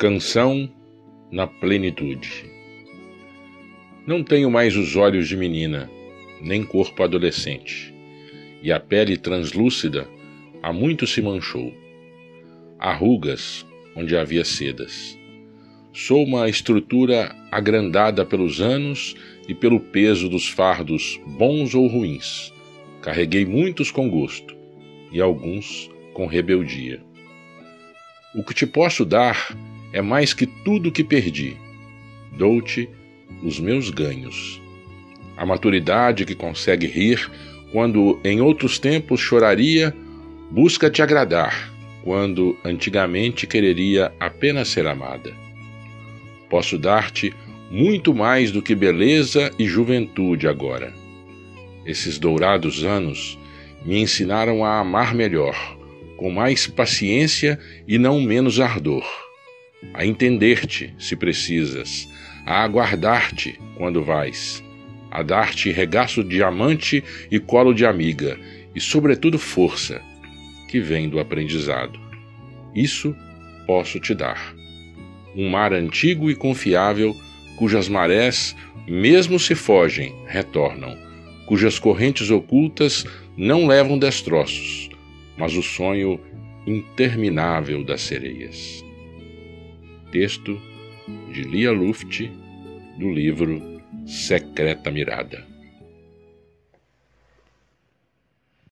Canção na plenitude. Não tenho mais os olhos de menina, nem corpo adolescente, e a pele translúcida há muito se manchou. Há rugas onde havia sedas. Sou uma estrutura agrandada pelos anos e pelo peso dos fardos bons ou ruins. Carreguei muitos com gosto e alguns com rebeldia. O que te posso dar é mais que tudo que perdi. Dou-te os meus ganhos. A maturidade que consegue rir quando em outros tempos choraria, busca te agradar quando antigamente quereria apenas ser amada. Posso dar-te muito mais do que beleza e juventude agora. Esses dourados anos me ensinaram a amar melhor, com mais paciência e não menos ardor a entender-te, se precisas, a aguardar-te quando vais, a dar-te regaço de amante e colo de amiga, e, sobretudo, força, que vem do aprendizado. Isso posso te dar. Um mar antigo e confiável, cujas marés, mesmo se fogem, retornam, cujas correntes ocultas não levam destroços, mas o sonho interminável das sereias. Texto de Lia Luft, do livro Secreta Mirada.